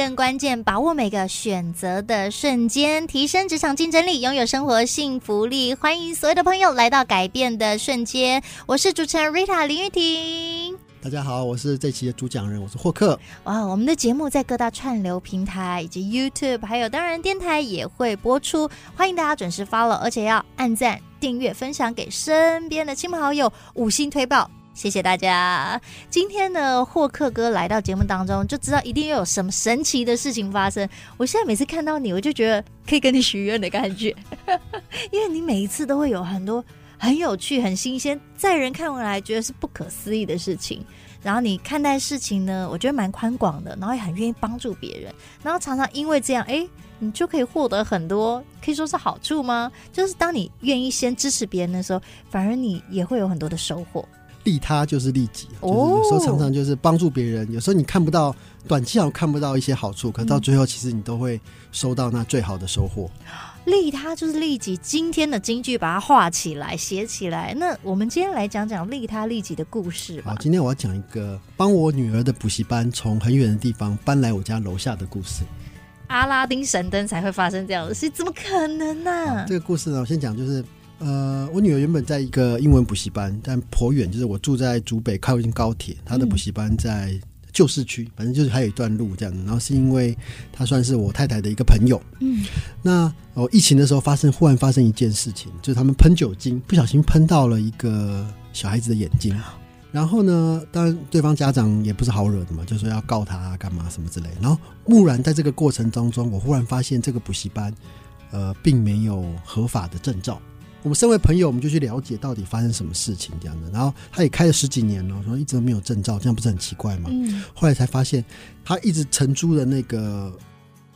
更关键，把握每个选择的瞬间，提升职场竞争力，拥有生活幸福力。欢迎所有的朋友来到改变的瞬间，我是主持人 Rita 林玉婷。大家好，我是这期的主讲人，我是霍克。哇，我们的节目在各大串流平台以及 YouTube，还有当然电台也会播出，欢迎大家准时 follow，而且要按赞、订阅、分享给身边的亲朋好友，五星推爆。谢谢大家。今天呢，霍克哥来到节目当中，就知道一定又有什么神奇的事情发生。我现在每次看到你，我就觉得可以跟你许愿的感觉，因为你每一次都会有很多很有趣、很新鲜，在人看来觉得是不可思议的事情。然后你看待事情呢，我觉得蛮宽广的，然后也很愿意帮助别人。然后常常因为这样，哎，你就可以获得很多，可以说是好处吗？就是当你愿意先支持别人的时候，反而你也会有很多的收获。利他就是利己，就是有时候常常就是帮助别人。有时候你看不到短期上看不到一些好处，可到最后其实你都会收到那最好的收获。利他就是利己。今天的金句把它画起来、写起来。那我们今天来讲讲利他利己的故事吧。好，今天我要讲一个帮我女儿的补习班从很远的地方搬来我家楼下的故事。阿拉丁神灯才会发生这样的事，怎么可能呢、啊？这个故事呢，我先讲就是。呃，我女儿原本在一个英文补习班，但颇远，就是我住在竹北靠近高铁，她的补习班在旧市区，反正就是还有一段路这样。然后是因为她算是我太太的一个朋友，嗯，那哦，疫情的时候发生，忽然发生一件事情，就是他们喷酒精，不小心喷到了一个小孩子的眼睛。然后呢，当然对方家长也不是好惹的嘛，就说要告他干嘛什么之类。然后木然在这个过程当中，我忽然发现这个补习班，呃，并没有合法的证照。我们身为朋友，我们就去了解到底发生什么事情这样的。然后他也开了十几年了，说一直都没有证照，这样不是很奇怪吗？嗯。后来才发现，他一直承租的那个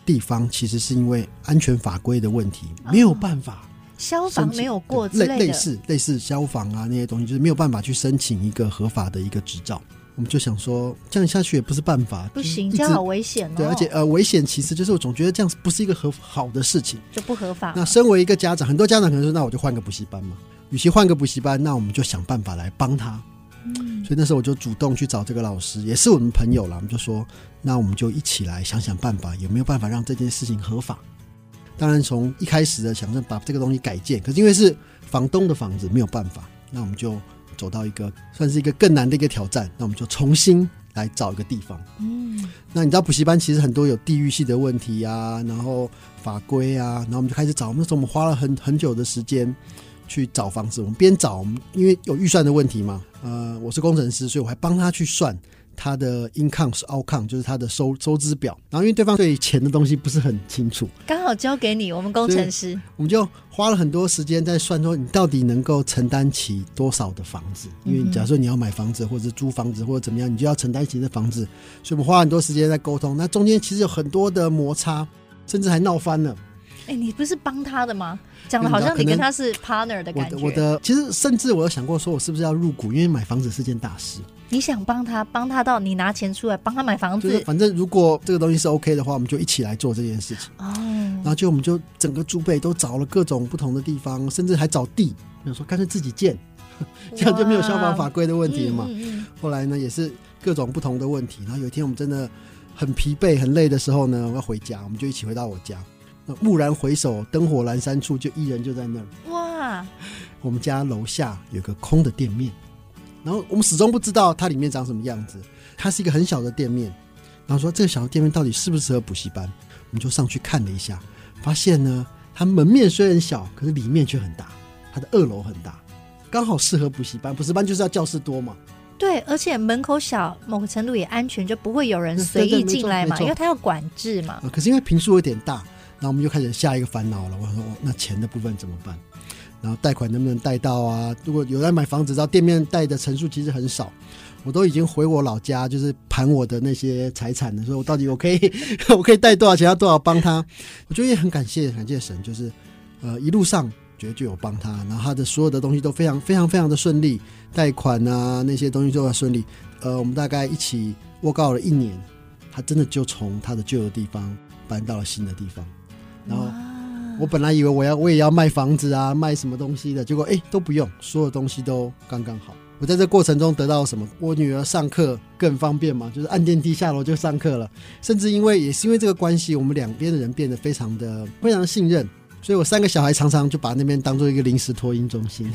地方，其实是因为安全法规的问题，没有办法。消防没有过。类类似类似消防啊那些东西，就是没有办法去申请一个合法的一个执照。我们就想说，这样下去也不是办法，不行，这样好危险哦。对，而且呃，危险其实就是我总觉得这样不是一个合好的事情，就不合法。那身为一个家长，很多家长可能说，那我就换个补习班嘛。与其换个补习班，那我们就想办法来帮他。嗯，所以那时候我就主动去找这个老师，也是我们朋友了。我们就说，那我们就一起来想想办法，有没有办法让这件事情合法？当然，从一开始的想着把这个东西改建，可是因为是房东的房子，没有办法，那我们就。走到一个算是一个更难的一个挑战，那我们就重新来找一个地方。嗯，那你知道补习班其实很多有地域性的问题啊，然后法规啊，然后我们就开始找。那时候我们花了很很久的时间去找房子。我们边找，我们因为有预算的问题嘛，呃，我是工程师，所以我还帮他去算。他的 income 是 outcome，就是他的收收支表。然后因为对方对钱的东西不是很清楚，刚好交给你，我们工程师，我们就花了很多时间在算，说你到底能够承担起多少的房子？因为假设你要买房子，或者租房子，或者怎么样，你就要承担起这房子。所以我们花很多时间在沟通。那中间其实有很多的摩擦，甚至还闹翻了。哎、欸，你不是帮他的吗？讲的好像你跟他是 partner 的感觉。我的，我的其实甚至我有想过，说我是不是要入股？因为买房子是件大事。你想帮他，帮他到你拿钱出来帮他买房子。就是、反正如果这个东西是 OK 的话，我们就一起来做这件事情。哦。然后就我们就整个珠贝都找了各种不同的地方，甚至还找地，比如说干脆自己建，这样就没有消防法规的问题了嘛。嗯嗯、后来呢，也是各种不同的问题。然后有一天我们真的很疲惫、很累的时候呢，我要回家，我们就一起回到我家。那蓦然回首，灯火阑珊处，就一人就在那儿。哇！我们家楼下有个空的店面，然后我们始终不知道它里面长什么样子。它是一个很小的店面，然后说这个小的店面到底适不适合补习班？我们就上去看了一下，发现呢，它门面虽然小，可是里面却很大。它的二楼很大，刚好适合补习班。补习班就是要教室多嘛。对，而且门口小，某个程度也安全，就不会有人随意进来嘛，因为它要管制嘛。可是因为平数有点大。那我们就开始下一个烦恼了。我说，那钱的部分怎么办？然后贷款能不能贷到啊？如果有人买房子，知道店面贷的层数其实很少。我都已经回我老家，就是盘我的那些财产的时候，我到底我可以 我可以贷多少钱，要多少帮他？我觉得也很感谢感谢神，就是呃一路上觉得就有帮他，然后他的所有的东西都非常非常非常的顺利，贷款啊那些东西都很顺利。呃，我们大概一起 work out 了一年，他真的就从他的旧的地方搬到了新的地方，然后。我本来以为我要我也要卖房子啊，卖什么东西的，结果哎都不用，所有东西都刚刚好。我在这过程中得到什么？我女儿上课更方便嘛，就是按电梯下楼就上课了。甚至因为也是因为这个关系，我们两边的人变得非常的非常的信任，所以我三个小孩常常就把那边当做一个临时托婴中心。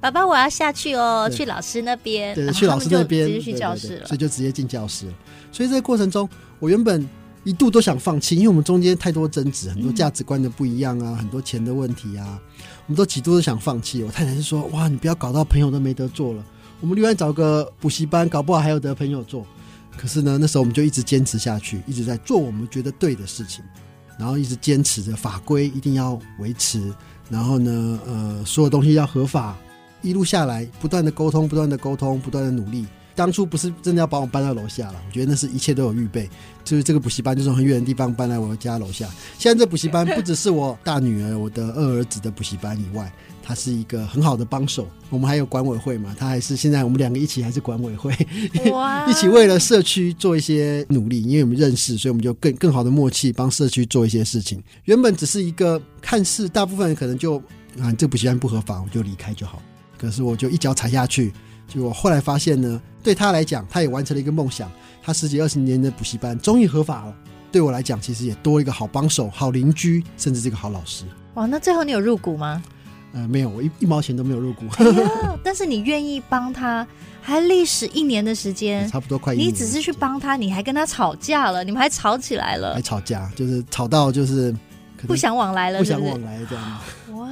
爸爸，我要下去哦，去老师那边。对，去老师那边，直接去教室了，对对对，所以就直接进教室了。所以这个过程中，我原本。一度都想放弃，因为我们中间太多争执，很多价值观的不一样啊，很多钱的问题啊，我们都几度都想放弃。我太太是说：“哇，你不要搞到朋友都没得做了。”我们另外找个补习班，搞不好还有得朋友做。可是呢，那时候我们就一直坚持下去，一直在做我们觉得对的事情，然后一直坚持着法规一定要维持，然后呢，呃，所有东西要合法。一路下来，不断的沟通，不断的沟通，不断的努力。当初不是真的要把我搬到楼下了，我觉得那是一切都有预备，就是这个补习班就从很远的地方搬来我家楼下。现在这补习班不只是我大女儿、我的二儿子的补习班以外，它是一个很好的帮手。我们还有管委会嘛，他还是现在我们两个一起还是管委会，一起为了社区做一些努力。因为我们认识，所以我们就更更好的默契，帮社区做一些事情。原本只是一个看似大部分人可能就啊，这补习班不合法，我就离开就好。可是我就一脚踩下去。结果后来发现呢，对他来讲，他也完成了一个梦想。他十几二十年的补习班终于合法了。对我来讲，其实也多一个好帮手、好邻居，甚至是一个好老师。哇，那最后你有入股吗？呃，没有，我一一毛钱都没有入股。哎、但是你愿意帮他，还历时一年的时间，差不多快一年。你只是去帮他，你还跟他吵架了，你们还吵起来了，还吵架，就是吵到就是不想往来了是不是，不想往来这样。哇，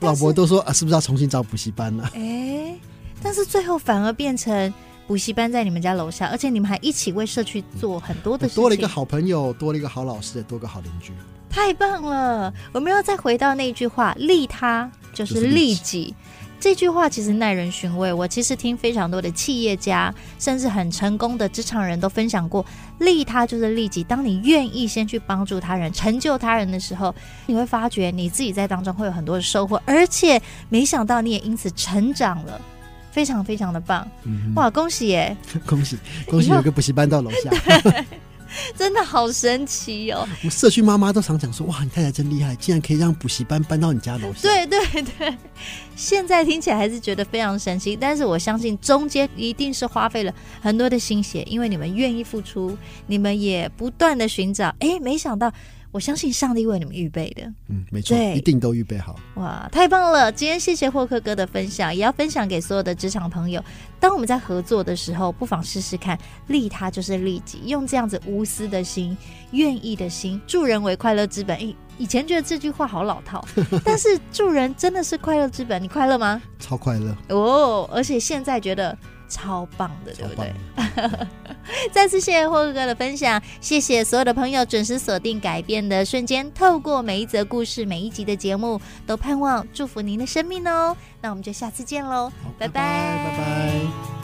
老婆都说啊，是不是要重新找补习班了？哎。但是最后反而变成补习班在你们家楼下，而且你们还一起为社区做很多的事情。多了一个好朋友，多了一个好老师，多个好邻居，太棒了！我们要再回到那句话：“利他就是利己。”这句话其实耐人寻味。我其实听非常多的企业家，甚至很成功的职场人都分享过：“利他就是利己。”当你愿意先去帮助他人、成就他人的时候，你会发觉你自己在当中会有很多的收获，而且没想到你也因此成长了。非常非常的棒，嗯、哇！恭喜耶！恭 喜恭喜！有个补习班到楼下，真的好神奇哦！我社区妈妈都常讲说：“哇，你太太真厉害，竟然可以让补习班搬到你家楼下。”对对对，现在听起来还是觉得非常神奇，但是我相信中间一定是花费了很多的心血，因为你们愿意付出，你们也不断的寻找，哎，没想到。我相信上帝为你们预备的，嗯，没错，一定都预备好。哇，太棒了！今天谢谢霍克哥的分享，也要分享给所有的职场朋友。当我们在合作的时候，不妨试试看，利他就是利己，用这样子无私的心、愿意的心，助人为快乐之本。诶，以前觉得这句话好老套，但是助人真的是快乐之本。你快乐吗？超快乐哦！而且现在觉得。超棒的，对不对？再次谢谢霍哥哥的分享，谢谢所有的朋友准时锁定改变的瞬间，透过每一则故事、每一集的节目，都盼望祝福您的生命哦。那我们就下次见喽，拜拜，拜拜。拜拜。